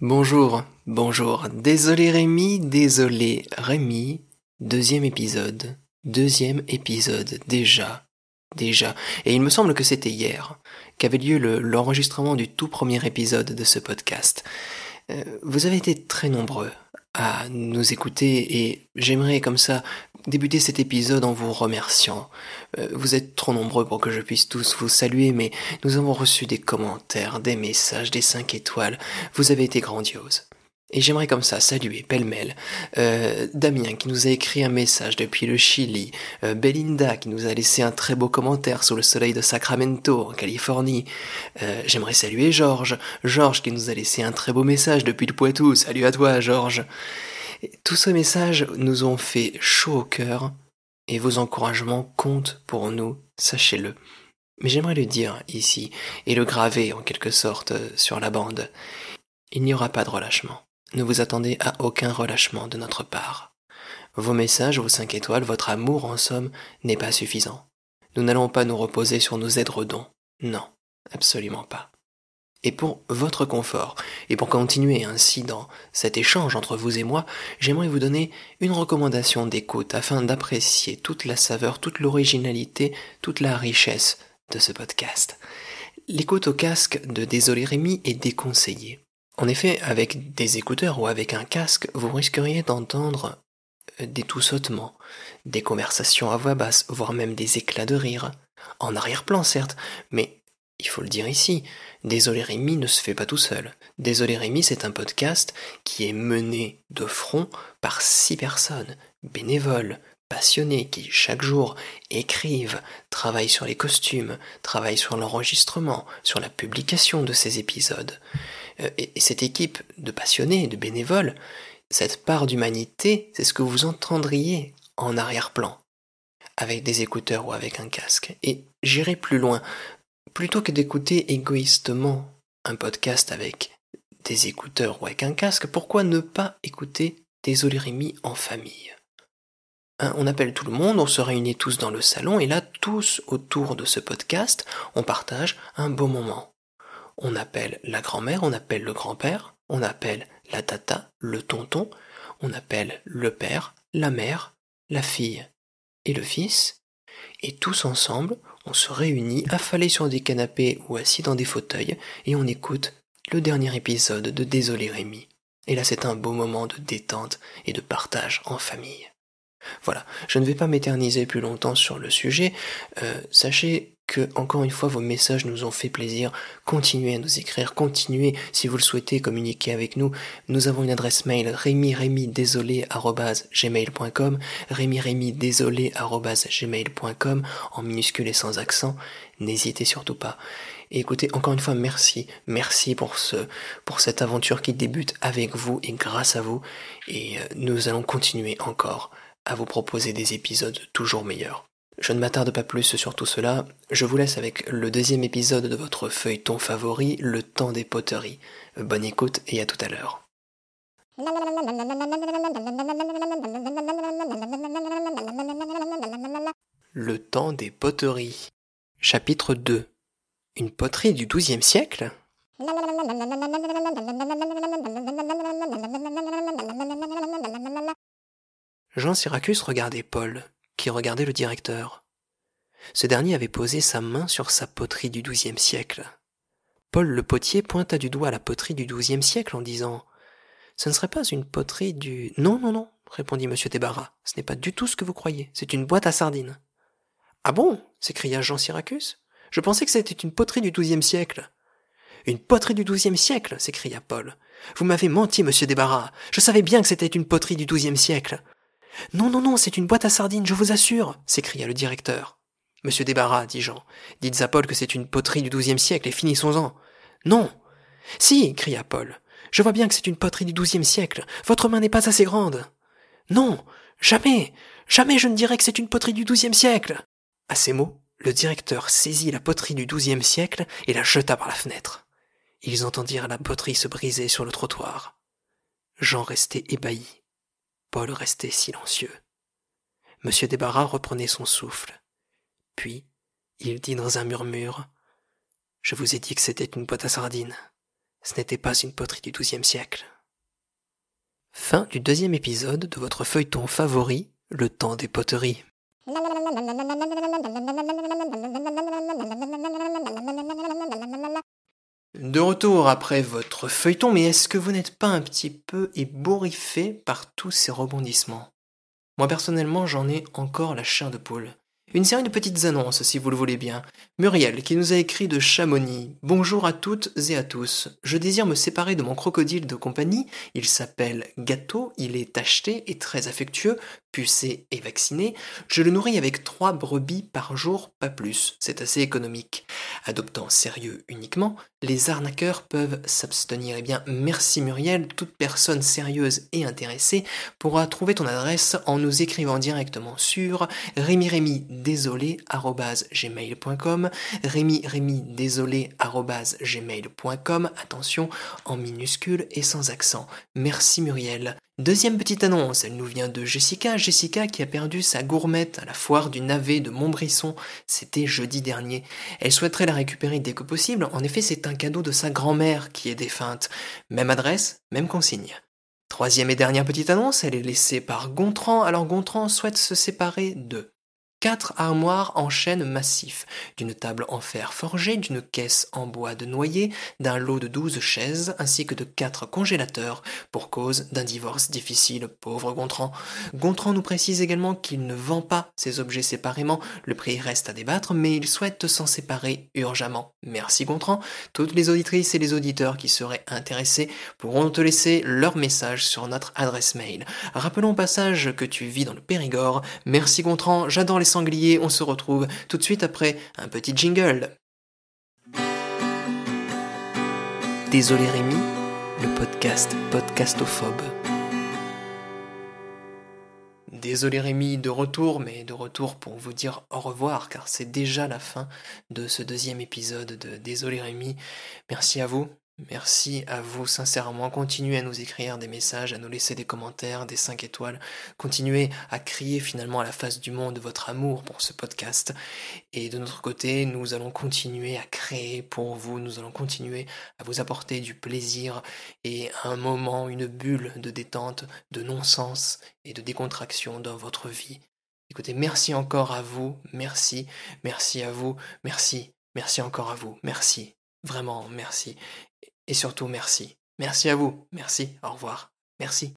Bonjour, bonjour. Désolé Rémi, désolé Rémi. Deuxième épisode. Deuxième épisode, déjà. Déjà. Et il me semble que c'était hier qu'avait lieu l'enregistrement du tout premier épisode de ce podcast. Euh, vous avez été très nombreux à nous écouter et j'aimerais comme ça débuter cet épisode en vous remerciant. Euh, vous êtes trop nombreux pour que je puisse tous vous saluer, mais nous avons reçu des commentaires, des messages, des 5 étoiles. Vous avez été grandiose. Et j'aimerais comme ça saluer pêle-mêle euh, Damien qui nous a écrit un message depuis le Chili, euh, Belinda qui nous a laissé un très beau commentaire sous le soleil de Sacramento en Californie. Euh, j'aimerais saluer Georges, Georges qui nous a laissé un très beau message depuis le Poitou. Salut à toi Georges. Tous ces messages nous ont fait chaud au cœur et vos encouragements comptent pour nous, sachez-le. Mais j'aimerais le dire ici et le graver en quelque sorte sur la bande. Il n'y aura pas de relâchement. Ne vous attendez à aucun relâchement de notre part. Vos messages, vos cinq étoiles, votre amour en somme n'est pas suffisant. Nous n'allons pas nous reposer sur nos édredons. Non, absolument pas. Et pour votre confort, et pour continuer ainsi dans cet échange entre vous et moi, j'aimerais vous donner une recommandation d'écoute afin d'apprécier toute la saveur, toute l'originalité, toute la richesse de ce podcast. L'écoute au casque de Désolé Rémi est déconseillée. En effet, avec des écouteurs ou avec un casque, vous risqueriez d'entendre euh, des tout-sautements, des conversations à voix basse, voire même des éclats de rire. En arrière-plan, certes, mais il faut le dire ici, Désolé Rémi ne se fait pas tout seul. Désolé Rémi, c'est un podcast qui est mené de front par six personnes, bénévoles, passionnés, qui chaque jour écrivent, travaillent sur les costumes, travaillent sur l'enregistrement, sur la publication de ces épisodes. Euh, et cette équipe de passionnés, de bénévoles, cette part d'humanité, c'est ce que vous entendriez en arrière-plan, avec des écouteurs ou avec un casque. Et j'irai plus loin. Plutôt que d'écouter égoïstement un podcast avec des écouteurs ou avec un casque, pourquoi ne pas écouter des Rémi en famille? Hein, on appelle tout le monde, on se réunit tous dans le salon, et là, tous autour de ce podcast, on partage un beau moment on appelle la grand-mère, on appelle le grand-père, on appelle la tata, le tonton, on appelle le père, la mère, la fille et le fils, et tous ensemble, on se réunit affalés sur des canapés ou assis dans des fauteuils, et on écoute le dernier épisode de Désolé Rémi. Et là c'est un beau moment de détente et de partage en famille. Voilà, je ne vais pas m'éterniser plus longtemps sur le sujet. Euh, sachez que, encore une fois, vos messages nous ont fait plaisir. Continuez à nous écrire, continuez, si vous le souhaitez, communiquer avec nous. Nous avons une adresse mail rémi-rémi-désolé-gmail.com rémi-rémi-désolé-gmail.com en minuscule et sans accent. N'hésitez surtout pas. Et écoutez, encore une fois, merci. Merci pour ce, pour cette aventure qui débute avec vous et grâce à vous. Et euh, nous allons continuer encore à vous proposer des épisodes toujours meilleurs. Je ne m'attarde pas plus sur tout cela, je vous laisse avec le deuxième épisode de votre feuilleton favori, Le temps des poteries. Bonne écoute et à tout à l'heure. Le temps des poteries. Chapitre 2. Une poterie du XIIe siècle? Jean Syracuse regardait Paul, qui regardait le directeur. Ce dernier avait posé sa main sur sa poterie du XIIe siècle. Paul le potier pointa du doigt la poterie du XIIe siècle en disant Ce ne serait pas une poterie du. Non, non, non, répondit M. Débarras. Ce n'est pas du tout ce que vous croyez. C'est une boîte à sardines. Ah bon? s'écria Jean Syracuse. Je pensais que c'était une poterie du XIIe siècle. Une poterie du XIIe siècle s'écria Paul. Vous m'avez menti, monsieur Débarras. Je savais bien que c'était une poterie du XIIe siècle. Non, non, non, c'est une boîte à sardines, je vous assure, s'écria le directeur. Monsieur Débarras, dit Jean, dites à Paul que c'est une poterie du XIIe siècle et finissons-en. Non. Si, cria Paul. Je vois bien que c'est une poterie du XIIe siècle. Votre main n'est pas assez grande. Non. Jamais. Jamais je ne dirais que c'est une poterie du XIIe siècle. À ces mots, le directeur saisit la poterie du XIIe siècle et la jeta par la fenêtre. Ils entendirent la poterie se briser sur le trottoir. Jean restait ébahi. Restait silencieux. Monsieur Débarras reprenait son souffle. Puis, il dit dans un murmure Je vous ai dit que c'était une boîte à sardines. Ce n'était pas une poterie du XIIe siècle. Fin du deuxième épisode de votre feuilleton favori, Le temps des poteries. De retour après votre feuilleton, mais est-ce que vous n'êtes pas un petit peu ébouriffé par tous ces rebondissements? Moi personnellement, j'en ai encore la chair de poule. Une série de petites annonces, si vous le voulez bien. Muriel, qui nous a écrit de Chamonix. Bonjour à toutes et à tous. Je désire me séparer de mon crocodile de compagnie. Il s'appelle Gâteau, il est acheté et très affectueux, pucé et vacciné. Je le nourris avec trois brebis par jour, pas plus. C'est assez économique. Adoptant sérieux uniquement, les arnaqueurs peuvent s'abstenir. Eh bien, merci Muriel, toute personne sérieuse et intéressée pourra trouver ton adresse en nous écrivant directement sur Rémi Rémi désolé@gmail.com, Rémi Rémi désolé@gmail.com. Attention en minuscule et sans accent. Merci Muriel. Deuxième petite annonce, elle nous vient de Jessica. Jessica qui a perdu sa gourmette à la foire du navet de Montbrisson. C'était jeudi dernier. Elle souhaiterait la récupérer dès que possible. En effet, c'est un cadeau de sa grand-mère qui est défunte. Même adresse, même consigne. Troisième et dernière petite annonce, elle est laissée par Gontran. Alors Gontran souhaite se séparer de Quatre armoires en chêne massif, d'une table en fer forgé, d'une caisse en bois de noyer, d'un lot de douze chaises, ainsi que de quatre congélateurs, pour cause d'un divorce difficile, pauvre Gontran. Gontran nous précise également qu'il ne vend pas ces objets séparément, le prix reste à débattre, mais il souhaite s'en séparer urgemment. Merci Gontran. Toutes les auditrices et les auditeurs qui seraient intéressés pourront te laisser leur message sur notre adresse mail. Rappelons au passage que tu vis dans le Périgord. Merci Gontran, j'adore les sangliers, on se retrouve tout de suite après un petit jingle. Désolé Rémi, le podcast podcastophobe. Désolé Rémi de retour, mais de retour pour vous dire au revoir, car c'est déjà la fin de ce deuxième épisode de Désolé Rémi. Merci à vous, Merci à vous sincèrement. Continuez à nous écrire des messages, à nous laisser des commentaires, des 5 étoiles. Continuez à crier finalement à la face du monde votre amour pour ce podcast. Et de notre côté, nous allons continuer à créer pour vous. Nous allons continuer à vous apporter du plaisir et un moment, une bulle de détente, de non-sens et de décontraction dans votre vie. Écoutez, merci encore à vous. Merci. Merci à vous. Merci. Merci encore à vous. Merci. Vraiment, merci. Et surtout, merci. Merci à vous. Merci. Au revoir. Merci.